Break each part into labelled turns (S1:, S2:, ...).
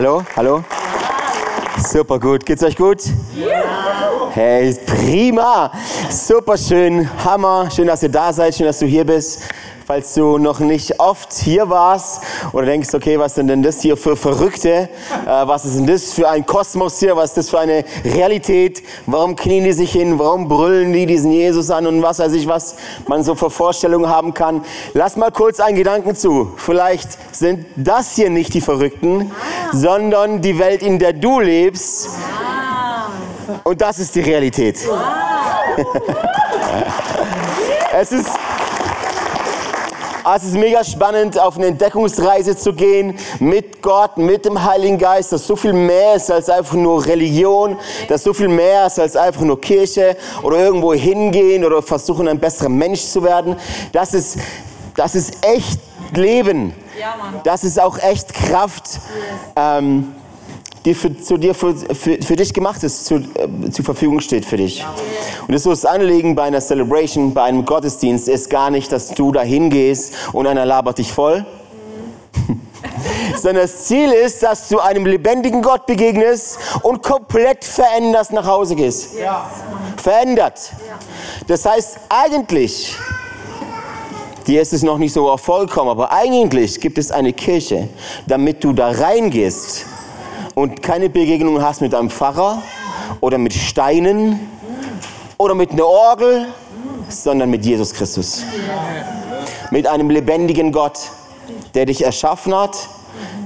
S1: hallo, hallo? Super gut. Geht's euch gut? Hey, prima. Super schön. Hammer. Schön, dass ihr da seid. Schön, dass du hier bist. Falls du noch nicht oft hier warst oder denkst, okay, was sind denn das hier für Verrückte? Äh, was ist denn das für ein Kosmos hier? Was ist das für eine Realität? Warum knien die sich hin? Warum brüllen die diesen Jesus an und was weiß ich, was man so für Vorstellungen haben kann? Lass mal kurz einen Gedanken zu. Vielleicht sind das hier nicht die Verrückten, sondern die Welt, in der du lebst. Und das ist die Realität. es ist es ist mega spannend, auf eine Entdeckungsreise zu gehen mit Gott, mit dem Heiligen Geist, das so viel mehr ist als einfach nur Religion, das so viel mehr ist als einfach nur Kirche oder irgendwo hingehen oder versuchen, ein besserer Mensch zu werden. Das ist, das ist echt Leben. Das ist auch echt Kraft. Ähm, die für, zu dir, für, für, für dich gemacht ist, zu, äh, zur Verfügung steht für dich. Und das, ist so das Anliegen bei einer Celebration, bei einem Gottesdienst, ist gar nicht, dass du da hingehst und einer labert dich voll. Sondern das Ziel ist, dass du einem lebendigen Gott begegnest und komplett verändert nach Hause gehst. Ja. Verändert. Das heißt, eigentlich, dir ist es noch nicht so vollkommen, aber eigentlich gibt es eine Kirche, damit du da reingehst und keine Begegnung hast mit einem Pfarrer oder mit Steinen oder mit einer Orgel, sondern mit Jesus Christus. Mit einem lebendigen Gott, der dich erschaffen hat,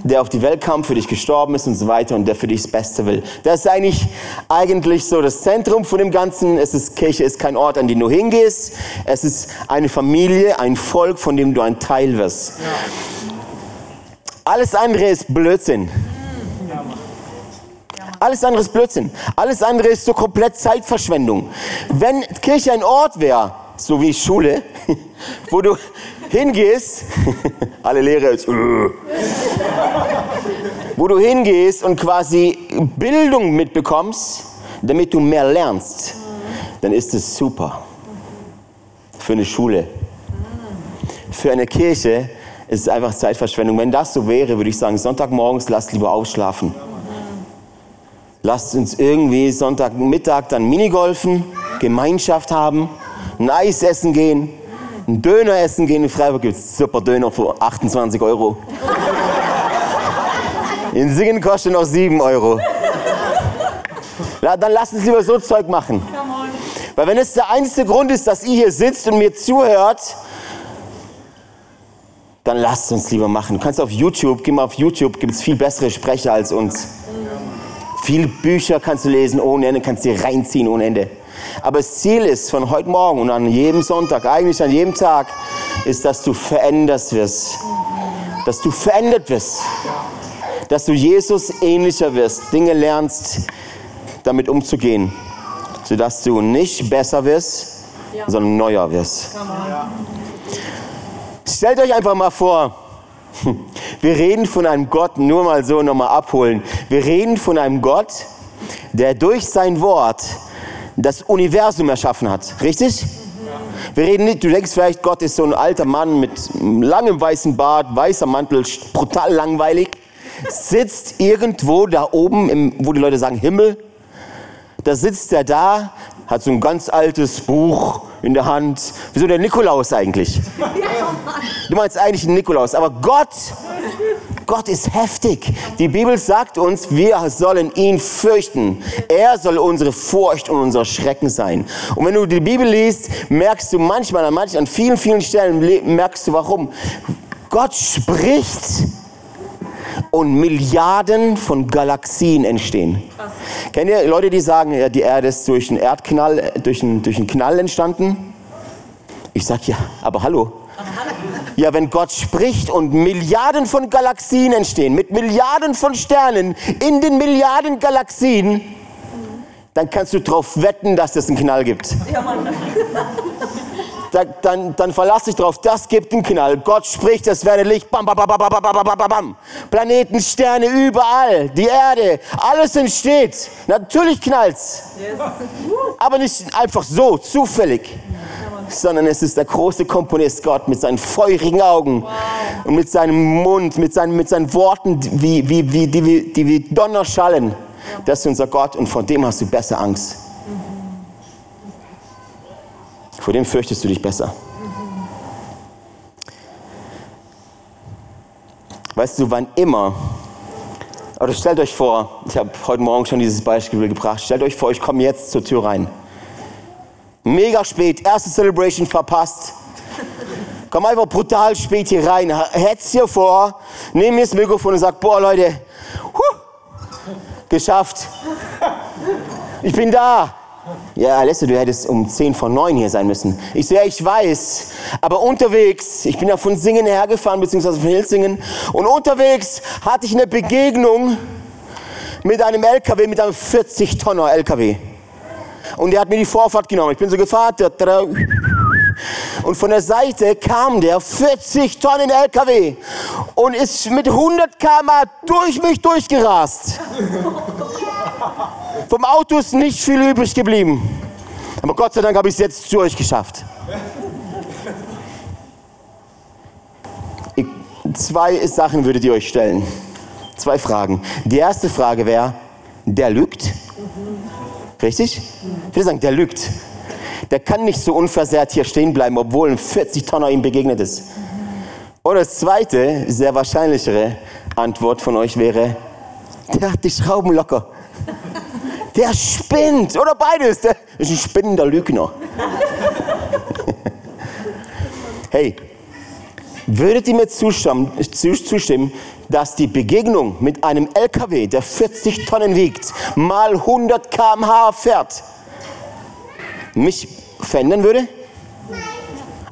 S1: der auf die Welt kam, für dich gestorben ist und so weiter und der für dich das Beste will. Das ist eigentlich, eigentlich so das Zentrum von dem Ganzen. Es ist, Kirche ist kein Ort, an den du hingehst. Es ist eine Familie, ein Volk, von dem du ein Teil wirst. Alles andere ist Blödsinn. Alles andere ist Blödsinn. Alles andere ist so komplett Zeitverschwendung. Wenn Kirche ein Ort wäre, so wie Schule, wo du hingehst, alle Lehrer jetzt, wo du hingehst und quasi Bildung mitbekommst, damit du mehr lernst, dann ist es super. Für eine Schule. Für eine Kirche ist es einfach Zeitverschwendung. Wenn das so wäre, würde ich sagen, Sonntagmorgens lass lieber ausschlafen. Lasst uns irgendwie Sonntagmittag dann Minigolfen, Gemeinschaft haben, ein Eis essen gehen, ein Döner essen gehen. In Freiburg gibt es super Döner für 28 Euro. In Singen kostet noch 7 Euro. Ja, dann lasst uns lieber so Zeug machen. Weil wenn es der einzige Grund ist, dass ihr hier sitzt und mir zuhört, dann lasst uns lieber machen. Du kannst auf YouTube, geh mal auf YouTube, gibt es viel bessere Sprecher als uns. Viele Bücher kannst du lesen ohne Ende, kannst dir reinziehen ohne Ende. Aber das Ziel ist von heute Morgen und an jedem Sonntag, eigentlich an jedem Tag, ist, dass du verändert wirst. Dass du verändert wirst. Dass du Jesus ähnlicher wirst, Dinge lernst, damit umzugehen. Sodass du nicht besser wirst, sondern neuer wirst. Stellt euch einfach mal vor, wir reden von einem Gott, nur mal so nochmal abholen. Wir reden von einem Gott, der durch sein Wort das Universum erschaffen hat. Richtig? Wir reden nicht, du denkst vielleicht, Gott ist so ein alter Mann mit langem weißen Bart, weißer Mantel, brutal langweilig, sitzt irgendwo da oben, im, wo die Leute sagen Himmel. Da sitzt er da, hat so ein ganz altes Buch in der Hand. Wieso der Nikolaus eigentlich? Du meinst eigentlich Nikolaus, aber Gott, Gott ist heftig. Die Bibel sagt uns, wir sollen ihn fürchten. Er soll unsere Furcht und unser Schrecken sein. Und wenn du die Bibel liest, merkst du manchmal, an vielen, vielen Stellen merkst du warum. Gott spricht und Milliarden von Galaxien entstehen. Krass. Kennt ihr Leute, die sagen, die Erde ist durch einen Erdknall, durch einen, durch einen Knall entstanden? Ich sag ja, aber hallo. Ja, wenn Gott spricht und Milliarden von Galaxien entstehen, mit Milliarden von Sternen in den Milliarden Galaxien, dann kannst du darauf wetten, dass es einen Knall gibt. Ja, Mann da, dann, dann verlass dich drauf, das gibt einen Knall. Gott spricht, es werde Licht, bam, bam, bam, bam, bam, bam, bam, bam. Planeten, Sterne, überall, die Erde, alles entsteht. Natürlich knallt's. Yes. Aber nicht einfach so, zufällig. sondern es ist der große Komponist Gott mit seinen feurigen Augen und mit seinem Mund, mit seinen, mit seinen Worten, wie, wie, wie, die, die wie Donner schallen. Das ist unser Gott und vor dem hast du besser Angst. Vor dem fürchtest du dich besser. Weißt du, wann immer, oder stellt euch vor, ich habe heute Morgen schon dieses Beispiel gebracht, stellt euch vor, ich komme jetzt zur Tür rein. Mega spät, erste Celebration verpasst. Komm einfach brutal spät hier rein, hetz hier vor, nehme mir das Mikrofon und sag, boah Leute, huh, geschafft. Ich bin da. Ja, Alessio, du hättest um 10 vor 9 hier sein müssen. Ich so, ja, ich weiß. Aber unterwegs, ich bin ja von Singen hergefahren, beziehungsweise von Hilsingen. Und unterwegs hatte ich eine Begegnung mit einem LKW, mit einem 40-Tonner LKW. Und der hat mir die Vorfahrt genommen. Ich bin so gefahren. Und von der Seite kam der 40 Tonnen LKW und ist mit 100 km durch mich durchgerast. Vom Auto ist nicht viel übrig geblieben. Aber Gott sei Dank habe ich es jetzt zu euch geschafft. Ich, zwei Sachen würdet ihr euch stellen. Zwei Fragen. Die erste Frage wäre, der lügt? Richtig? Ich würde sagen, der lügt. Der kann nicht so unversehrt hier stehen bleiben, obwohl ein 40 Tonner ihm begegnet ist. Oder das zweite, sehr wahrscheinlichere Antwort von euch wäre, der hat die Schrauben locker. Der spinnt. Oder beides. Der ist ein spinnender Lügner. hey, würdet ihr mir zustimmen, dass die Begegnung mit einem LKW, der 40 Tonnen wiegt, mal 100 km/h fährt, mich verändern würde?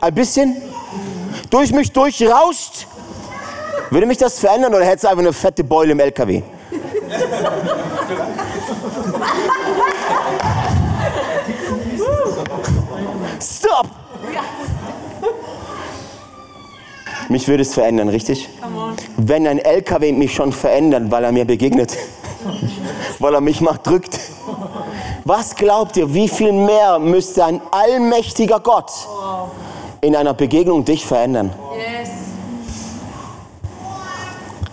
S1: Ein bisschen? Durch mich durchrauscht? Würde mich das verändern oder hätte es einfach eine fette Beule im LKW? Stop! Mich würde es verändern, richtig? Wenn ein LKW mich schon verändert, weil er mir begegnet, weil er mich mal drückt. Was glaubt ihr, wie viel mehr müsste ein allmächtiger Gott in einer Begegnung dich verändern?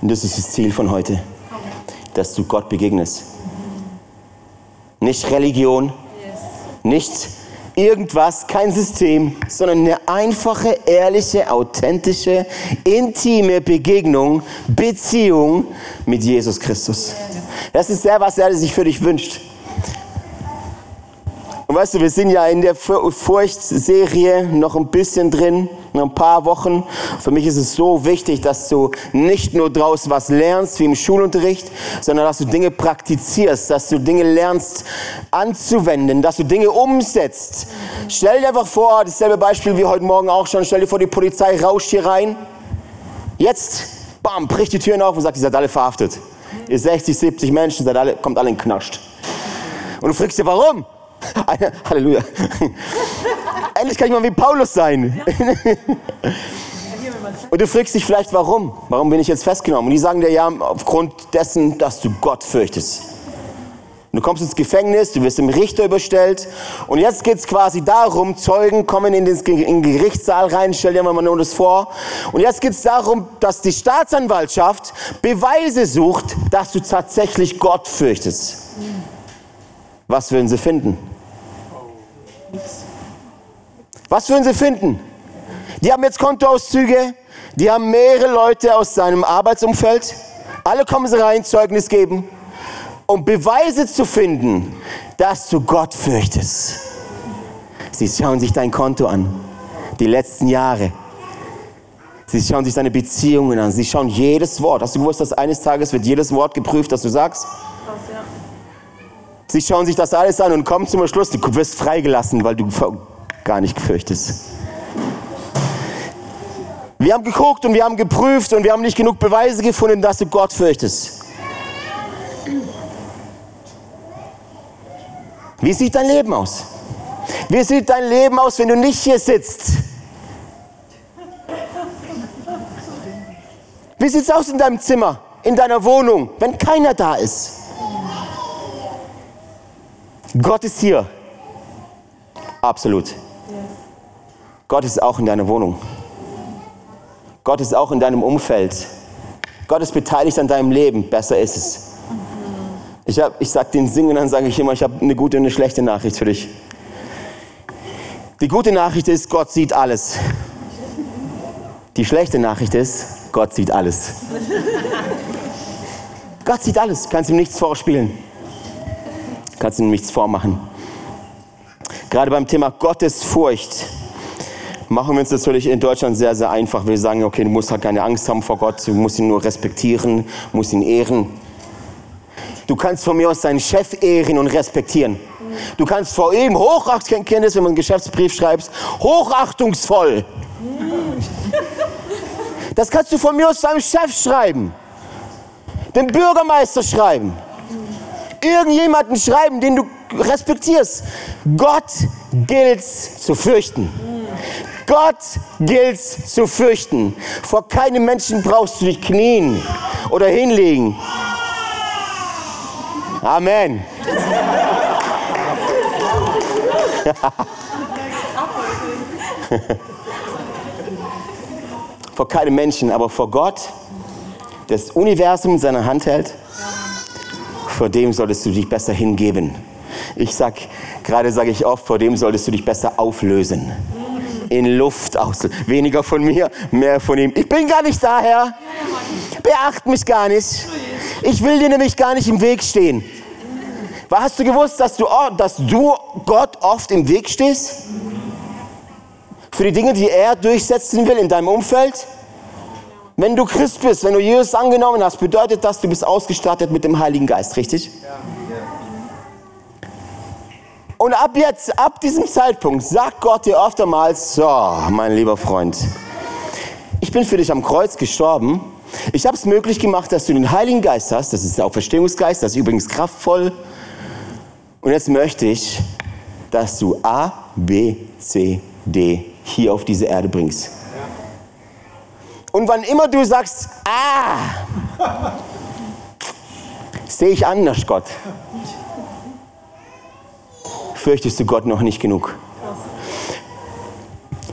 S1: Und das ist das Ziel von heute, dass du Gott begegnest. Nicht Religion, nicht irgendwas, kein System, sondern eine einfache, ehrliche, authentische, intime Begegnung, Beziehung mit Jesus Christus. Das ist sehr, was er sich für dich wünscht. Und weißt du, wir sind ja in der Furchtserie noch ein bisschen drin, ein paar Wochen. Für mich ist es so wichtig, dass du nicht nur draußen was lernst, wie im Schulunterricht, sondern dass du Dinge praktizierst, dass du Dinge lernst anzuwenden, dass du Dinge umsetzt. Stell dir einfach vor, dasselbe Beispiel wie heute Morgen auch schon, stell dir vor, die Polizei rauscht hier rein. Jetzt, bam, bricht die Türen auf und sagt, ihr seid alle verhaftet. Ihr 60, 70 Menschen, seid alle, kommt alle in Knascht. Und du fragst dir, warum? Halleluja. Endlich kann ich mal wie Paulus sein. Und du fragst dich vielleicht, warum? Warum bin ich jetzt festgenommen? Und die sagen dir ja, aufgrund dessen, dass du Gott fürchtest. Du kommst ins Gefängnis, du wirst dem Richter überstellt. Und jetzt geht es quasi darum, Zeugen kommen in den, in den Gerichtssaal rein, stell dir mal nur das vor. Und jetzt geht es darum, dass die Staatsanwaltschaft Beweise sucht, dass du tatsächlich Gott fürchtest. Was würden sie finden? Was würden sie finden? Die haben jetzt Kontoauszüge, die haben mehrere Leute aus seinem Arbeitsumfeld. Alle kommen sie rein, Zeugnis geben, um Beweise zu finden, dass du Gott fürchtest. Sie schauen sich dein Konto an, die letzten Jahre. Sie schauen sich deine Beziehungen an. Sie schauen jedes Wort. Hast du gewusst, dass eines Tages wird jedes Wort geprüft, das du sagst? Sie schauen sich das alles an und kommen zum Schluss, du wirst freigelassen, weil du gar nicht fürchtest. Wir haben geguckt und wir haben geprüft und wir haben nicht genug Beweise gefunden, dass du Gott fürchtest. Wie sieht dein Leben aus? Wie sieht dein Leben aus, wenn du nicht hier sitzt? Wie sieht es aus in deinem Zimmer, in deiner Wohnung, wenn keiner da ist? Gott ist hier. Absolut. Gott ist auch in deiner Wohnung. Gott ist auch in deinem Umfeld. Gott ist beteiligt an deinem Leben. Besser ist es. Ich, ich sage den Singen, dann sage ich immer, ich habe eine gute und eine schlechte Nachricht für dich. Die gute Nachricht ist, Gott sieht alles. Die schlechte Nachricht ist, Gott sieht alles. Gott sieht alles, kannst ihm nichts vorspielen. Kannst ihm nichts vormachen. Gerade beim Thema Gottesfurcht machen wir uns natürlich in Deutschland sehr, sehr einfach. Wir sagen, okay, du musst halt keine Angst haben vor Gott, du musst ihn nur respektieren, musst ihn ehren. Du kannst von mir aus deinen Chef ehren und respektieren. Du kannst vor ihm hochachtungsvoll, kennt es, wenn man einen Geschäftsbrief schreibst, hochachtungsvoll. Das kannst du von mir aus deinem Chef schreiben, dem Bürgermeister schreiben, irgendjemanden schreiben, den du respektierst. Gott gilt zu fürchten. Gott gilt zu fürchten. Vor keinem Menschen brauchst du dich knien oder hinlegen. Amen. vor keinem Menschen, aber vor Gott, das Universum in seiner Hand hält, vor dem solltest du dich besser hingeben. Ich sag, gerade sage ich oft, vor dem solltest du dich besser auflösen. In Luft aus. Weniger von mir, mehr von ihm. Ich bin gar nicht daher. Beacht mich gar nicht. Ich will dir nämlich gar nicht im Weg stehen. Hast du gewusst, dass du, dass du Gott oft im Weg stehst? Für die Dinge, die er durchsetzen will in deinem Umfeld? Wenn du Christ bist, wenn du Jesus angenommen hast, bedeutet das, du bist ausgestattet mit dem Heiligen Geist, richtig? Ja. Und ab jetzt, ab diesem Zeitpunkt, sagt Gott dir oftmals, so, mein lieber Freund, ich bin für dich am Kreuz gestorben. Ich habe es möglich gemacht, dass du den Heiligen Geist hast. Das ist der Auferstehungsgeist, das ist übrigens kraftvoll. Und jetzt möchte ich, dass du A, B, C, D hier auf diese Erde bringst. Und wann immer du sagst, ah, sehe ich anders, Gott, fürchtest du Gott noch nicht genug.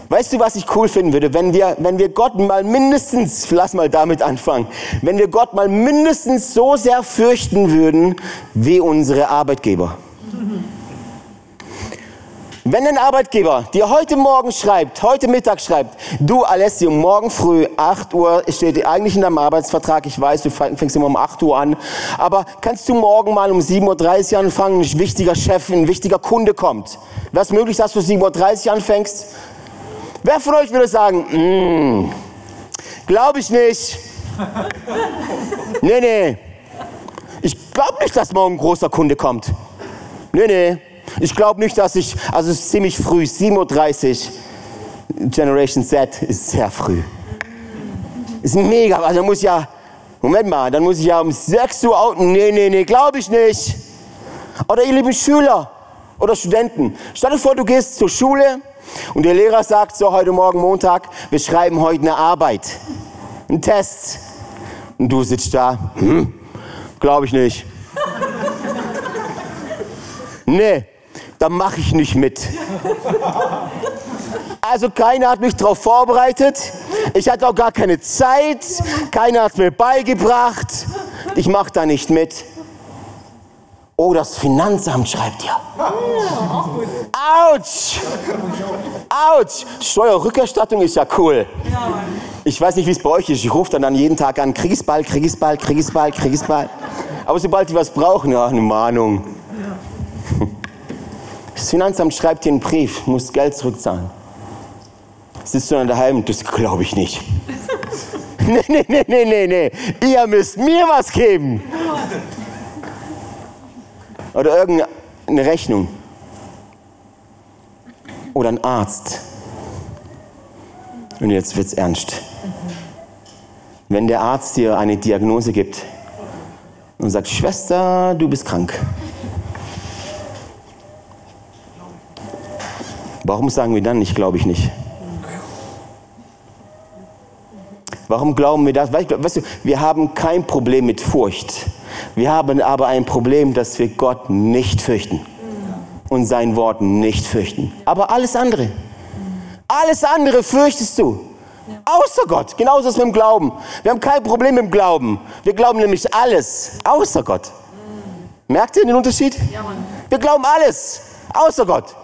S1: Weißt du, was ich cool finden würde, wenn wir, wenn wir Gott mal mindestens, lass mal damit anfangen, wenn wir Gott mal mindestens so sehr fürchten würden wie unsere Arbeitgeber. Wenn ein Arbeitgeber dir heute Morgen schreibt, heute Mittag schreibt, du Alessio, morgen früh 8 Uhr steht eigentlich in deinem Arbeitsvertrag, ich weiß, du fängst immer um 8 Uhr an, aber kannst du morgen mal um 7.30 Uhr anfangen, ein wichtiger Chef, ein wichtiger Kunde kommt. Wäre es möglich, dass du 7.30 Uhr anfängst? Wer von euch würde sagen, mm, glaube ich nicht. nee, nee. Ich glaube nicht, dass morgen ein großer Kunde kommt. Nee, nee. Ich glaube nicht, dass ich, also es ist ziemlich früh, 7.30 Uhr. Generation Z ist sehr früh. Ist mega, also muss ja, Moment mal, dann muss ich ja um 6 Uhr outen. Nee, nee, nee, glaube ich nicht. Oder ihr lieben Schüler oder Studenten, stell dir vor, du gehst zur Schule und der Lehrer sagt so heute Morgen Montag, wir schreiben heute eine Arbeit, einen Test. Und du sitzt da, hm, glaube ich nicht. nee, da mache ich nicht mit. Also keiner hat mich darauf vorbereitet. Ich hatte auch gar keine Zeit. Keiner hat mir beigebracht. Ich mache da nicht mit. Oh, das Finanzamt schreibt ja. Autsch! Autsch! Steuerrückerstattung ist ja cool. Ich weiß nicht, wie es bei euch ist. Ich rufe dann, dann jeden Tag an, Kriegsball, Kriegsball, Kriegsball, Kriegsball. Aber sobald die was brauchen, ja, eine Mahnung. Das Finanzamt schreibt dir einen Brief, musst Geld zurückzahlen. Sitzt du dann daheim? Das glaube ich nicht. nee, nee, nee, nee, nee, nee. Ihr müsst mir was geben. Oder irgendeine Rechnung. Oder ein Arzt. Und jetzt wird's ernst. Wenn der Arzt dir eine Diagnose gibt und sagt, Schwester, du bist krank. Warum sagen wir dann nicht, glaube ich nicht? Warum glauben wir das? Weißt du, wir haben kein Problem mit Furcht. Wir haben aber ein Problem, dass wir Gott nicht fürchten und sein Wort nicht fürchten. Aber alles andere, Alles andere fürchtest du. Außer Gott. Genauso ist es mit dem Glauben. Wir haben kein Problem mit dem Glauben. Wir glauben nämlich alles, außer Gott. Merkt ihr den Unterschied? Wir glauben alles, außer Gott.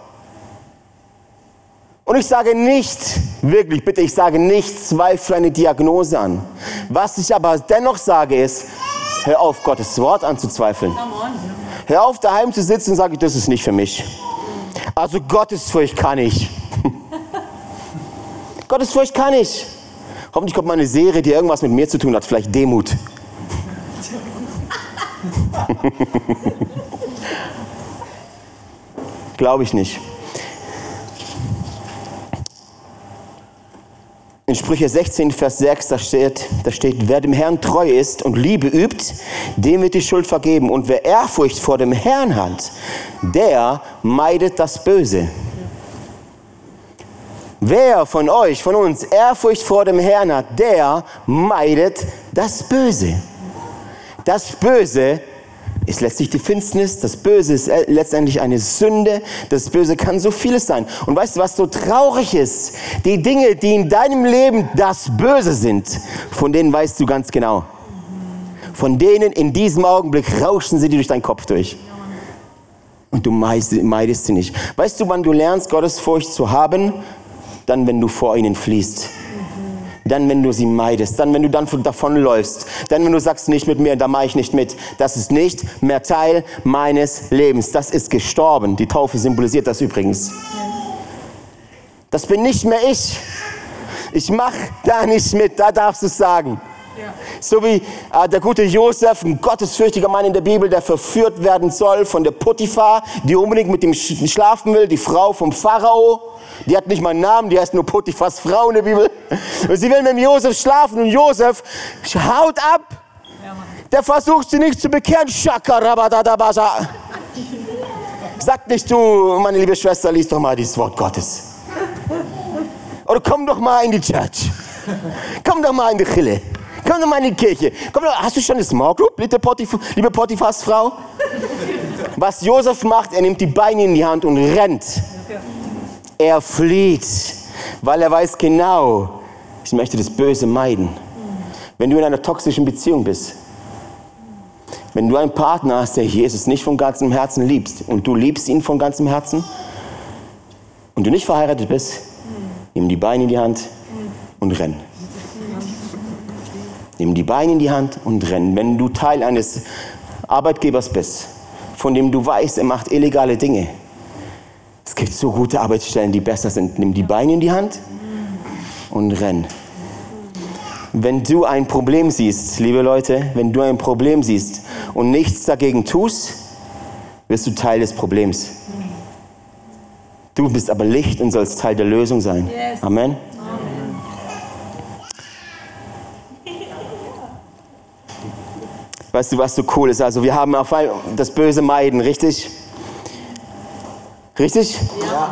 S1: Und ich sage nicht, wirklich bitte, ich sage nicht, zweifle eine Diagnose an. Was ich aber dennoch sage ist, hör auf, Gottes Wort anzuzweifeln. Hör auf, daheim zu sitzen und sage, das ist nicht für mich. Also Gottesfurcht kann ich. Gottesfurcht kann ich. Hoffentlich kommt mal eine Serie, die irgendwas mit mir zu tun hat, vielleicht Demut. Glaube ich nicht. In Sprüche 16, Vers 6, da steht, da steht, wer dem Herrn treu ist und Liebe übt, dem wird die Schuld vergeben. Und wer Ehrfurcht vor dem Herrn hat, der meidet das Böse. Wer von euch, von uns Ehrfurcht vor dem Herrn hat, der meidet das Böse. Das Böse ist letztlich die Finsternis, das Böse ist letztendlich eine Sünde, das Böse kann so vieles sein. Und weißt du, was so traurig ist? Die Dinge, die in deinem Leben das Böse sind, von denen weißt du ganz genau. Von denen in diesem Augenblick rauschen sie dir durch deinen Kopf durch. Und du meidest sie nicht. Weißt du, wann du lernst, Gottesfurcht zu haben? Dann, wenn du vor ihnen fließt dann wenn du sie meidest, dann wenn du dann davonläufst, dann wenn du sagst, nicht mit mir, da mache ich nicht mit. Das ist nicht mehr Teil meines Lebens. Das ist gestorben. Die Taufe symbolisiert das übrigens. Das bin nicht mehr ich. Ich mache da nicht mit, da darfst du es sagen. So wie äh, der gute Josef, ein gottesfürchtiger Mann in der Bibel, der verführt werden soll von der Potiphar, die unbedingt mit ihm schlafen will, die Frau vom Pharao. Die hat nicht mal einen Namen, die heißt nur Potiphas Frau in der Bibel. Und sie will mit dem Josef schlafen und Josef haut ab. Der versucht sie nicht zu bekehren. Shakarabadadabasa. Sag nicht du, meine liebe Schwester, lies doch mal dieses Wort Gottes. Oder komm doch mal in die Church. Komm doch mal in die Chille. Komm doch mal in die Kirche. Komm doch, hast du schon eine Small Group, liebe, Potif liebe Potiphas Frau? Was Josef macht, er nimmt die Beine in die Hand und rennt. Er flieht, weil er weiß genau, ich möchte das Böse meiden. Wenn du in einer toxischen Beziehung bist, wenn du einen Partner hast, der Jesus nicht von ganzem Herzen liebst und du liebst ihn von ganzem Herzen und du nicht verheiratet bist, nimm die Beine in die Hand und renn. Nimm die Beine in die Hand und renn. Wenn du Teil eines Arbeitgebers bist, von dem du weißt, er macht illegale Dinge, es gibt so gute Arbeitsstellen, die besser sind. Nimm die Beine in die Hand und renn. Wenn du ein Problem siehst, liebe Leute, wenn du ein Problem siehst und nichts dagegen tust, wirst du Teil des Problems. Du bist aber Licht und sollst Teil der Lösung sein. Amen. Weißt du, was so cool ist? Also wir haben auf das Böse meiden, richtig? Richtig?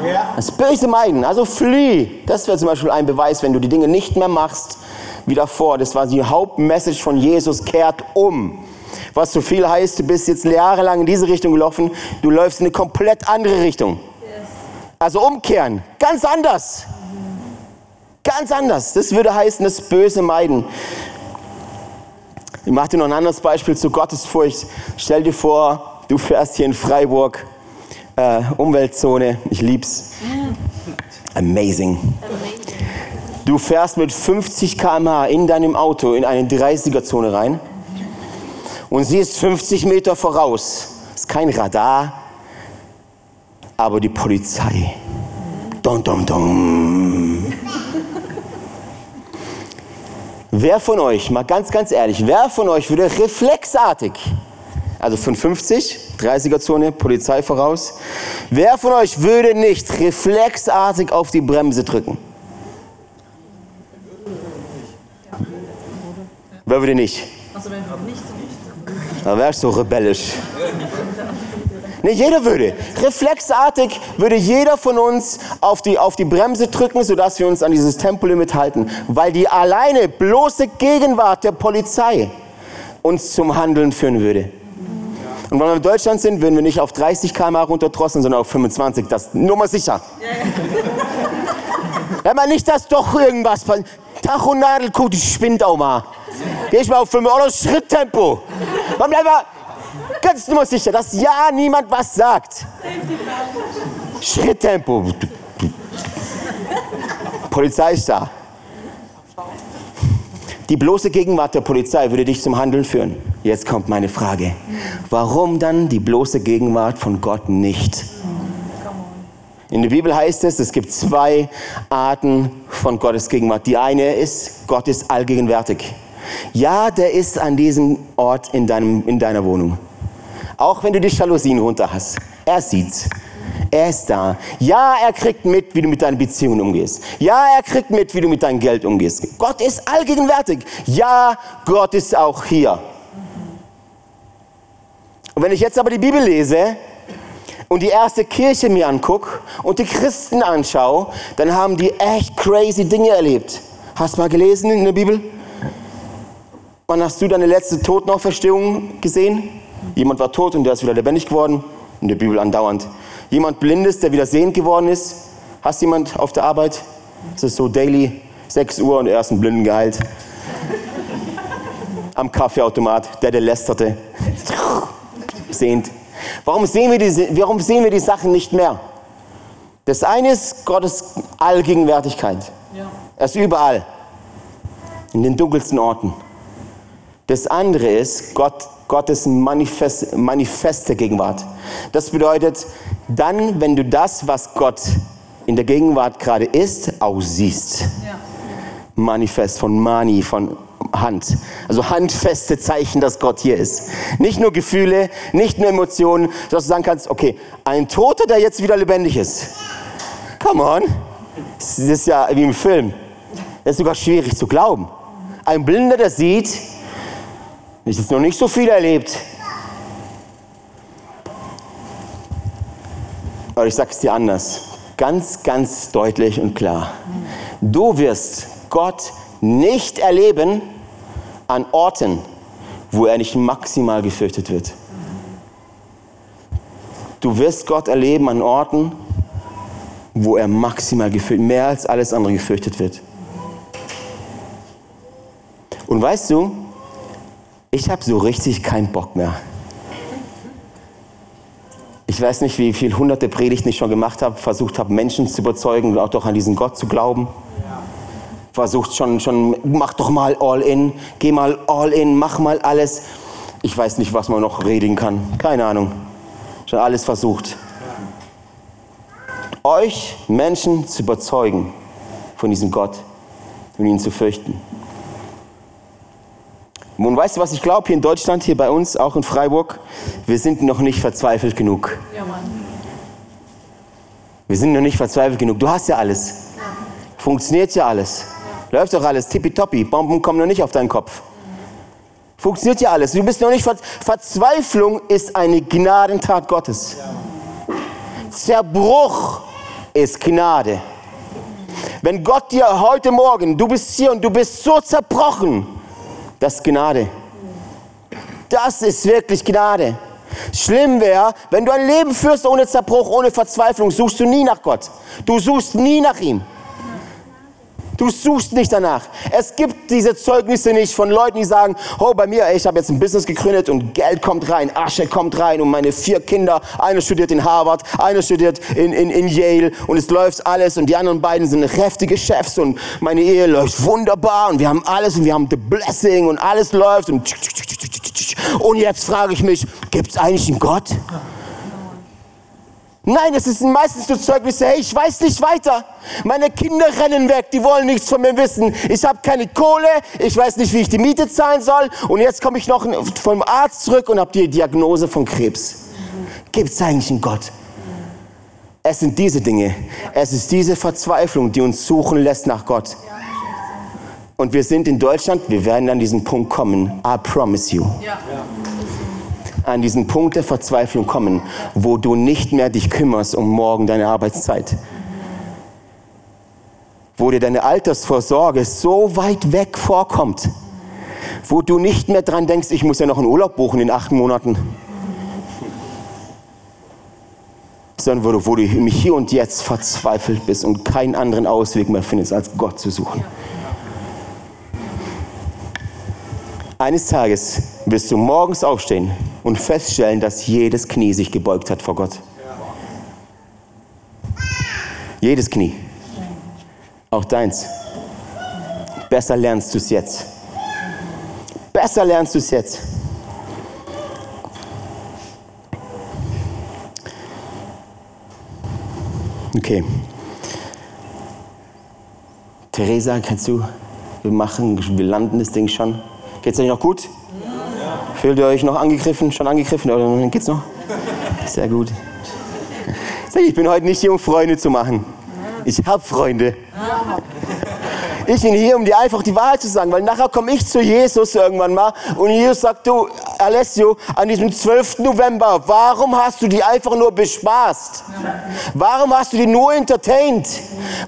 S1: Ja. Das Böse meiden, also flieh. Das wäre zum Beispiel ein Beweis, wenn du die Dinge nicht mehr machst wie davor. Das war die Hauptmessage von Jesus, kehrt um. Was so viel heißt, du bist jetzt jahrelang in diese Richtung gelaufen, du läufst in eine komplett andere Richtung. Also umkehren, ganz anders. Ganz anders. Das würde heißen, das Böse meiden. Ich mache dir noch ein anderes Beispiel zu Gottesfurcht. Stell dir vor, du fährst hier in Freiburg äh, Umweltzone, ich lieb's. Amazing. Du fährst mit 50 km/h in deinem Auto in eine 30er-Zone rein und siehst 50 Meter voraus. Ist kein Radar, aber die Polizei. Dum, dum, dum. Wer von euch, mal ganz, ganz ehrlich, wer von euch würde reflexartig, also von 50 30er-Zone, Polizei voraus. Wer von euch würde nicht reflexartig auf die Bremse drücken? Wer würde nicht? Da wärst du rebellisch. Nicht jeder würde. Reflexartig würde jeder von uns auf die, auf die Bremse drücken, sodass wir uns an dieses Tempolimit halten. Weil die alleine bloße Gegenwart der Polizei uns zum Handeln führen würde. Und wenn wir in Deutschland sind, würden wir nicht auf 30 km runterdrosseln, sondern auf 25. Das nur mal sicher. Wenn man nicht, dass doch irgendwas passiert. Tachonadel, guck, die spinnt auch mal. Geh ich mal auf 5 Euro Schritttempo. Man bleibt mal ganz nummer sicher, dass ja niemand was sagt. Schritttempo. Polizei ist da. Die bloße Gegenwart der Polizei würde dich zum Handeln führen. Jetzt kommt meine Frage. Warum dann die bloße Gegenwart von Gott nicht? In der Bibel heißt es, es gibt zwei Arten von Gottes Gegenwart. Die eine ist, Gott ist allgegenwärtig. Ja, der ist an diesem Ort in, deinem, in deiner Wohnung. Auch wenn du die Jalousien runter hast. Er sieht's. Er ist da. Ja, er kriegt mit, wie du mit deinen Beziehungen umgehst. Ja, er kriegt mit, wie du mit deinem Geld umgehst. Gott ist allgegenwärtig. Ja, Gott ist auch hier. Und wenn ich jetzt aber die Bibel lese und die erste Kirche mir angucke und die Christen anschaue, dann haben die echt crazy Dinge erlebt. Hast du mal gelesen in der Bibel? Wann hast du deine letzte Totenauferstehung gesehen? Jemand war tot und der ist wieder lebendig geworden. In der Bibel andauernd. Jemand Blindes, der wieder sehend geworden ist. Hast jemand auf der Arbeit? Es ist so daily, 6 Uhr und er ist ein Blinden geheilt. Am Kaffeeautomat, der, der lästerte. Sehend. Warum sehen, wir die, warum sehen wir die Sachen nicht mehr? Das eine ist Gottes Allgegenwärtigkeit. Er ist überall. In den dunkelsten Orten. Das andere ist Gott, Gottes Manifest, manifeste Gegenwart. Das bedeutet, dann, wenn du das, was Gott in der Gegenwart gerade ist, auch siehst. Ja. Manifest von Mani, von Hand. Also handfeste Zeichen, dass Gott hier ist. Nicht nur Gefühle, nicht nur Emotionen, dass du sagen kannst, okay, ein Toter, der jetzt wieder lebendig ist. Come on. Das ist ja wie im Film. Das ist sogar schwierig zu glauben. Ein Blinder, der sieht, ich habe noch nicht so viel erlebt. Aber ich sage es dir anders. Ganz, ganz deutlich und klar. Du wirst Gott nicht erleben an Orten, wo er nicht maximal gefürchtet wird. Du wirst Gott erleben an Orten, wo er maximal gefürchtet, mehr als alles andere gefürchtet wird. Und weißt du, ich habe so richtig keinen Bock mehr. Ich weiß nicht, wie viele hunderte Predigten ich schon gemacht habe, versucht habe, Menschen zu überzeugen auch doch an diesen Gott zu glauben. Versucht schon, schon, mach doch mal all in, geh mal all in, mach mal alles. Ich weiß nicht, was man noch reden kann. Keine Ahnung. Schon alles versucht. Euch Menschen zu überzeugen von diesem Gott und ihn zu fürchten. Und weißt du, was ich glaube hier in Deutschland, hier bei uns, auch in Freiburg? Wir sind noch nicht verzweifelt genug. Ja, Mann. Wir sind noch nicht verzweifelt genug. Du hast ja alles. Funktioniert ja alles. Läuft doch alles tippitoppi. Bomben kommen noch nicht auf deinen Kopf. Funktioniert ja alles. Du bist noch nicht ver Verzweiflung ist eine Gnadentat Gottes. Zerbruch ist Gnade. Wenn Gott dir heute Morgen, du bist hier und du bist so zerbrochen, das ist Gnade. Das ist wirklich Gnade. Schlimm wäre, wenn du ein Leben führst ohne Zerbruch, ohne Verzweiflung, suchst du nie nach Gott. Du suchst nie nach ihm. Du suchst nicht danach. Es gibt diese Zeugnisse nicht von Leuten, die sagen, oh, bei mir, ich habe jetzt ein Business gegründet und Geld kommt rein, Asche kommt rein und meine vier Kinder, einer studiert in Harvard, einer studiert in, in, in Yale und es läuft alles und die anderen beiden sind heftige Chefs und meine Ehe läuft wunderbar und wir haben alles und wir haben the blessing und alles läuft und und jetzt frage ich mich, gibt es eigentlich einen Gott? Nein, es sind meistens so Zeugnisse, hey, ich weiß nicht weiter. Meine Kinder rennen weg, die wollen nichts von mir wissen. Ich habe keine Kohle, ich weiß nicht, wie ich die Miete zahlen soll. Und jetzt komme ich noch vom Arzt zurück und habe die Diagnose von Krebs. Gibt es eigentlich einen Gott? Es sind diese Dinge. Es ist diese Verzweiflung, die uns suchen lässt nach Gott. Und wir sind in Deutschland, wir werden an diesen Punkt kommen. I promise you. Ja an diesen Punkt der Verzweiflung kommen, wo du nicht mehr dich kümmerst um morgen deine Arbeitszeit. Wo dir deine Altersvorsorge so weit weg vorkommt, wo du nicht mehr dran denkst, ich muss ja noch einen Urlaub buchen in acht Monaten. sondern wo du, wo du im Hier und Jetzt verzweifelt bist und keinen anderen Ausweg mehr findest, als Gott zu suchen. Eines Tages wirst du morgens aufstehen und feststellen, dass jedes Knie sich gebeugt hat vor Gott. Jedes Knie. Auch deins. Besser lernst du es jetzt. Besser lernst du es jetzt. Okay. Theresa, kannst du? Wir machen, wir landen das Ding schon. Geht's euch noch gut? Ja. Fühlt ihr euch noch angegriffen? Schon angegriffen? Oder geht's noch? Sehr gut. Ich bin heute nicht hier, um Freunde zu machen. Ich habe Freunde. Ich bin hier, um dir einfach die Wahrheit zu sagen, weil nachher komme ich zu Jesus irgendwann mal und Jesus sagt, du, Alessio, an diesem 12. November, warum hast du die einfach nur bespaßt? Warum hast du die nur entertained?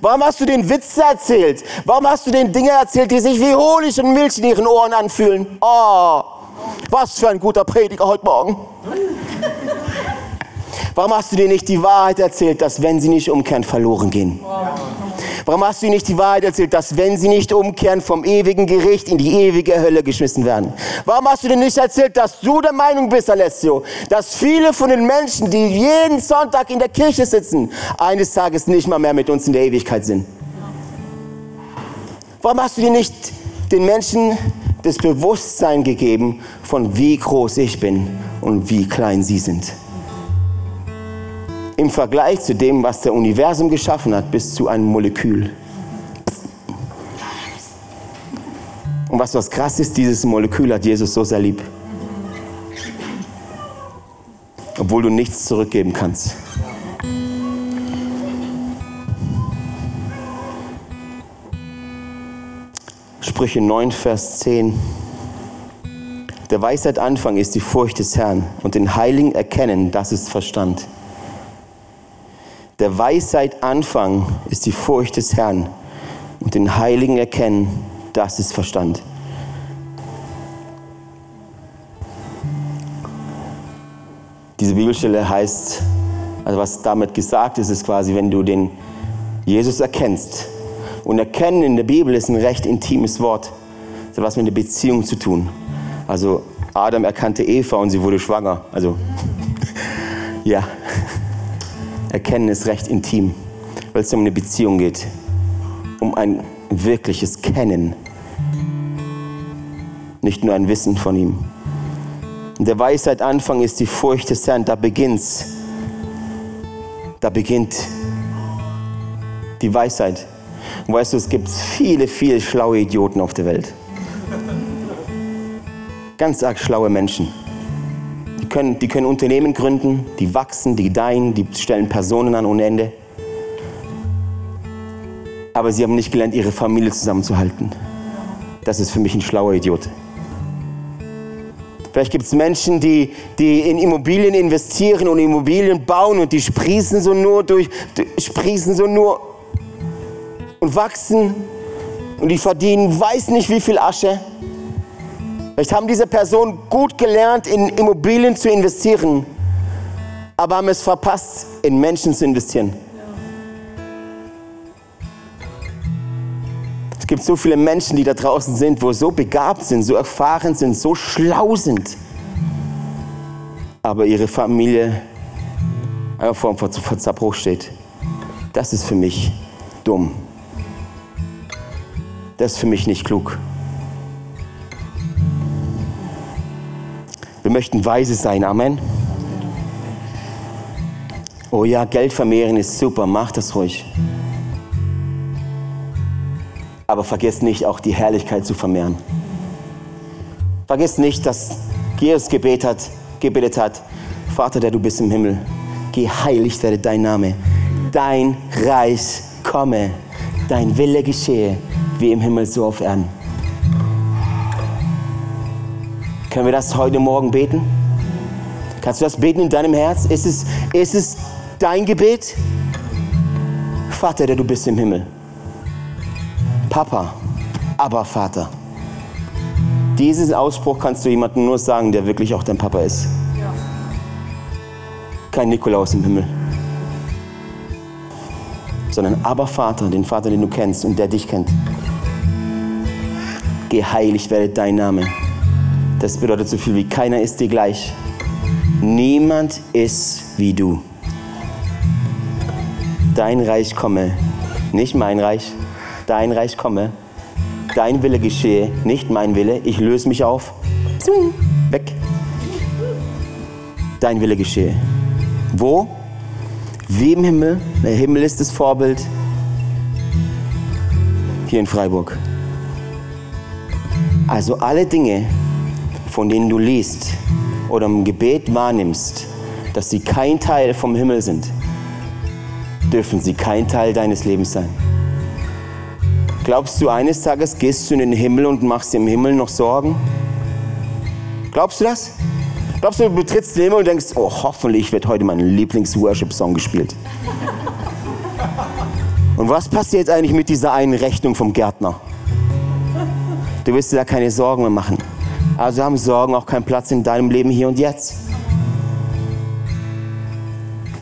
S1: Warum hast du den Witze erzählt? Warum hast du den Dinge erzählt, die sich wie Honig und Milch in ihren Ohren anfühlen? Oh, was für ein guter Prediger heute Morgen. Warum hast du dir nicht die Wahrheit erzählt, dass wenn sie nicht umkehren, verloren gehen? Warum hast du ihnen nicht die Wahrheit erzählt, dass wenn sie nicht umkehren, vom ewigen Gericht in die ewige Hölle geschmissen werden? Warum hast du dir nicht erzählt, dass du der Meinung bist, Alessio, dass viele von den Menschen, die jeden Sonntag in der Kirche sitzen, eines Tages nicht mal mehr mit uns in der Ewigkeit sind? Warum hast du dir nicht den Menschen das Bewusstsein gegeben, von wie groß ich bin und wie klein sie sind? Im Vergleich zu dem, was der Universum geschaffen hat, bis zu einem Molekül. Und was was krass ist, dieses Molekül hat Jesus so sehr lieb. Obwohl du nichts zurückgeben kannst. Sprüche 9, Vers 10. Der Weisheit Anfang ist die Furcht des Herrn und den Heiligen erkennen, das ist Verstand. Der Weisheit Anfang ist die Furcht des Herrn und den Heiligen erkennen, das ist Verstand. Diese Bibelstelle heißt, also was damit gesagt ist, ist quasi, wenn du den Jesus erkennst. Und erkennen in der Bibel ist ein recht intimes Wort. Das hat was mit einer Beziehung zu tun. Also Adam erkannte Eva und sie wurde schwanger. Also ja, Erkennen ist recht intim, weil es um eine Beziehung geht, um ein wirkliches Kennen, nicht nur ein Wissen von ihm. Und der Weisheit Anfang ist die Furcht des Herrn, da beginnt's. Da beginnt die Weisheit. Und weißt du, es gibt viele, viele schlaue Idioten auf der Welt. Ganz arg schlaue Menschen können, die können Unternehmen gründen, die wachsen, die gedeihen, die stellen Personen an ohne Ende. Aber sie haben nicht gelernt, ihre Familie zusammenzuhalten. Das ist für mich ein schlauer Idiot. Vielleicht gibt es Menschen, die, die in Immobilien investieren und Immobilien bauen und die sprießen so nur durch, sprießen so nur und wachsen und die verdienen weiß nicht wie viel Asche. Vielleicht haben diese Personen gut gelernt, in Immobilien zu investieren, aber haben es verpasst, in Menschen zu investieren. Es gibt so viele Menschen, die da draußen sind, wo so begabt sind, so erfahren sind, so schlau sind, aber ihre Familie einfach vor dem Zerbruch steht. Das ist für mich dumm. Das ist für mich nicht klug. Wir möchten weise sein. Amen. Oh ja, Geld vermehren ist super. Mach das ruhig. Aber vergiss nicht, auch die Herrlichkeit zu vermehren. Vergiss nicht, dass Jesus Gebet hat, gebetet hat, Vater, der du bist im Himmel, geheiligt werde dein Name. Dein Reich komme, dein Wille geschehe, wie im Himmel so auf Erden. Können wir das heute Morgen beten? Kannst du das beten in deinem Herz? Ist es, ist es dein Gebet? Vater, der du bist im Himmel. Papa, aber Vater. Diesen Ausspruch kannst du jemandem nur sagen, der wirklich auch dein Papa ist. Kein Nikolaus im Himmel. sondern aber Vater, den Vater, den du kennst und der dich kennt. Geheiligt werde dein Name. Das bedeutet so viel wie keiner ist dir gleich. Niemand ist wie du. Dein Reich komme, nicht mein Reich. Dein Reich komme. Dein Wille geschehe, nicht mein Wille. Ich löse mich auf. Weg. Dein Wille geschehe. Wo? Wie im Himmel. Der Himmel ist das Vorbild. Hier in Freiburg. Also alle Dinge, von denen du liest oder im Gebet wahrnimmst, dass sie kein Teil vom Himmel sind, dürfen sie kein Teil deines Lebens sein. Glaubst du, eines Tages gehst du in den Himmel und machst dir im Himmel noch Sorgen? Glaubst du das? Glaubst du, du betrittst den Himmel und denkst, oh, hoffentlich wird heute mein Lieblings-Worship-Song gespielt? Und was passiert eigentlich mit dieser einen Rechnung vom Gärtner? Du wirst dir da keine Sorgen mehr machen. Also haben Sorgen auch keinen Platz in deinem Leben hier und jetzt.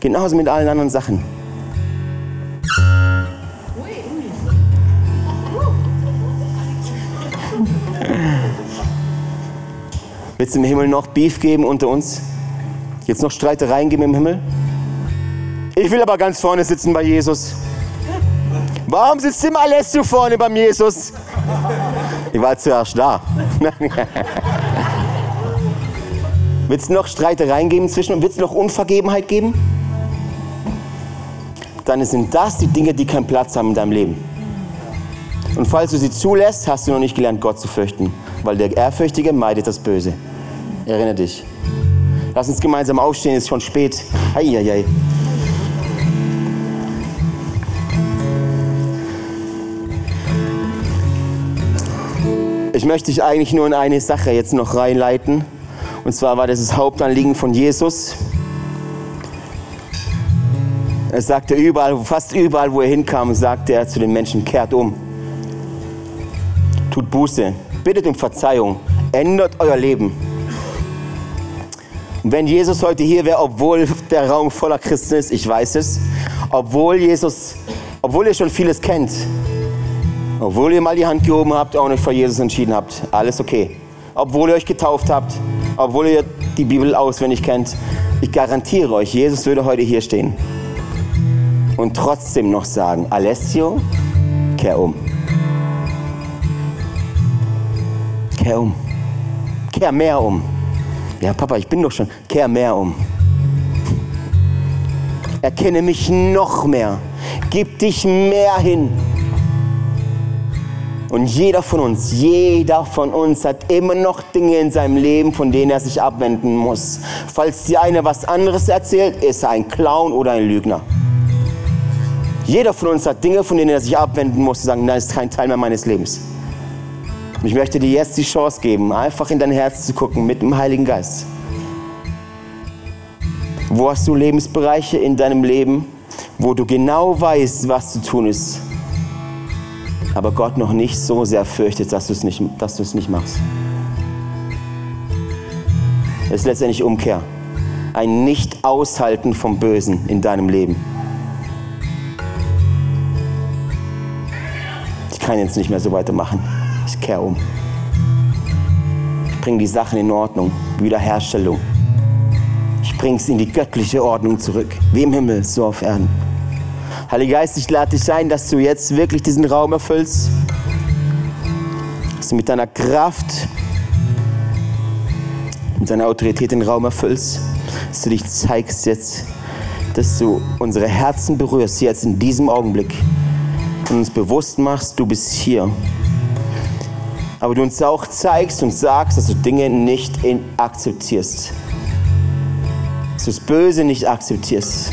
S1: Genauso mit allen anderen Sachen. Wird es im Himmel noch Beef geben unter uns? Jetzt noch Streitereien geben im Himmel? Ich will aber ganz vorne sitzen bei Jesus. Warum sitzt immer alles so vorne beim Jesus? Ich war zuerst da. Wird es noch Streitereien geben zwischen uns? Wird es noch Unvergebenheit geben? Dann sind das die Dinge, die keinen Platz haben in deinem Leben. Und falls du sie zulässt, hast du noch nicht gelernt, Gott zu fürchten. Weil der Ehrfürchtige meidet das Böse. Erinnere dich. Lass uns gemeinsam aufstehen, es ist schon spät. Eieiei. Ich möchte dich eigentlich nur in eine Sache jetzt noch reinleiten. Und zwar war das das Hauptanliegen von Jesus. Er sagte überall, fast überall, wo er hinkam, sagte er zu den Menschen, kehrt um. Tut Buße, bittet um Verzeihung, ändert euer Leben. Wenn Jesus heute hier wäre, obwohl der Raum voller Christen ist, ich weiß es, obwohl Jesus, obwohl ihr schon vieles kennt, obwohl ihr mal die Hand gehoben habt und euch für Jesus entschieden habt, alles okay. Obwohl ihr euch getauft habt, obwohl ihr die Bibel auswendig kennt, ich garantiere euch, Jesus würde heute hier stehen und trotzdem noch sagen, Alessio, kehr um. Kehr um. Kehr mehr um. Ja, Papa, ich bin doch schon. Kehr mehr um. Erkenne mich noch mehr. Gib dich mehr hin. Und jeder von uns, jeder von uns hat immer noch Dinge in seinem Leben, von denen er sich abwenden muss. Falls dir einer was anderes erzählt, ist er ein Clown oder ein Lügner. Jeder von uns hat Dinge, von denen er sich abwenden muss, und sagen, das ist kein Teil mehr meines Lebens. Und ich möchte dir jetzt die Chance geben, einfach in dein Herz zu gucken mit dem Heiligen Geist. Wo hast du Lebensbereiche in deinem Leben, wo du genau weißt, was zu tun ist, aber Gott noch nicht so sehr fürchtet, dass du es nicht, dass du es nicht machst? Es ist letztendlich Umkehr. Ein Nicht-Aushalten vom Bösen in deinem Leben. Ich kann jetzt nicht mehr so weitermachen. Ich kehre um. Ich bringe die Sachen in Ordnung. Wiederherstellung. Ich bringe es in die göttliche Ordnung zurück. Wie im Himmel, so auf Erden. Heiliger Geist, ich lade dich ein, dass du jetzt wirklich diesen Raum erfüllst. Dass du mit deiner Kraft, mit deiner Autorität den Raum erfüllst. Dass du dich zeigst jetzt, dass du unsere Herzen berührst, jetzt in diesem Augenblick. Und uns bewusst machst, du bist hier aber du uns auch zeigst und sagst, dass du Dinge nicht akzeptierst. Dass du das Böse nicht akzeptierst.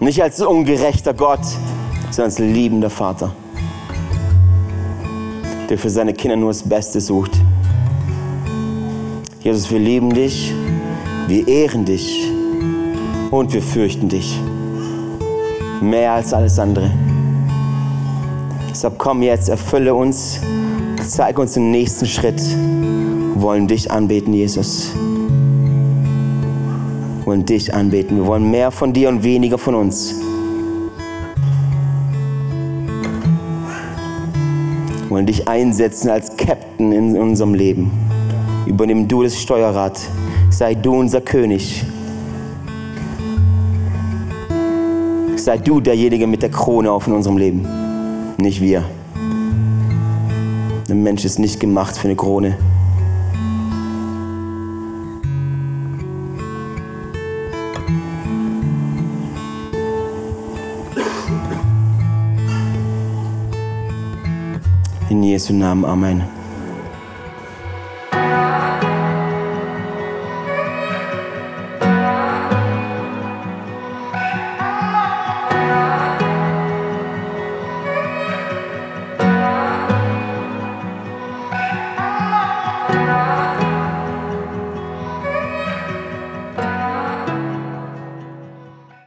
S1: Nicht als ungerechter Gott, sondern als liebender Vater, der für seine Kinder nur das Beste sucht. Jesus, wir lieben dich, wir ehren dich und wir fürchten dich. Mehr als alles andere. Deshalb komm jetzt, erfülle uns Zeig uns den nächsten Schritt. Wir wollen dich anbeten, Jesus wollen dich anbeten. Wir wollen mehr von dir und weniger von uns. Wir wollen dich einsetzen als Captain in unserem Leben. Übernimm du das Steuerrad. Sei du unser König. Sei du derjenige mit der Krone auf in unserem Leben. Nicht wir. Ein Mensch ist nicht gemacht für eine Krone. Jesu Namen, Amen.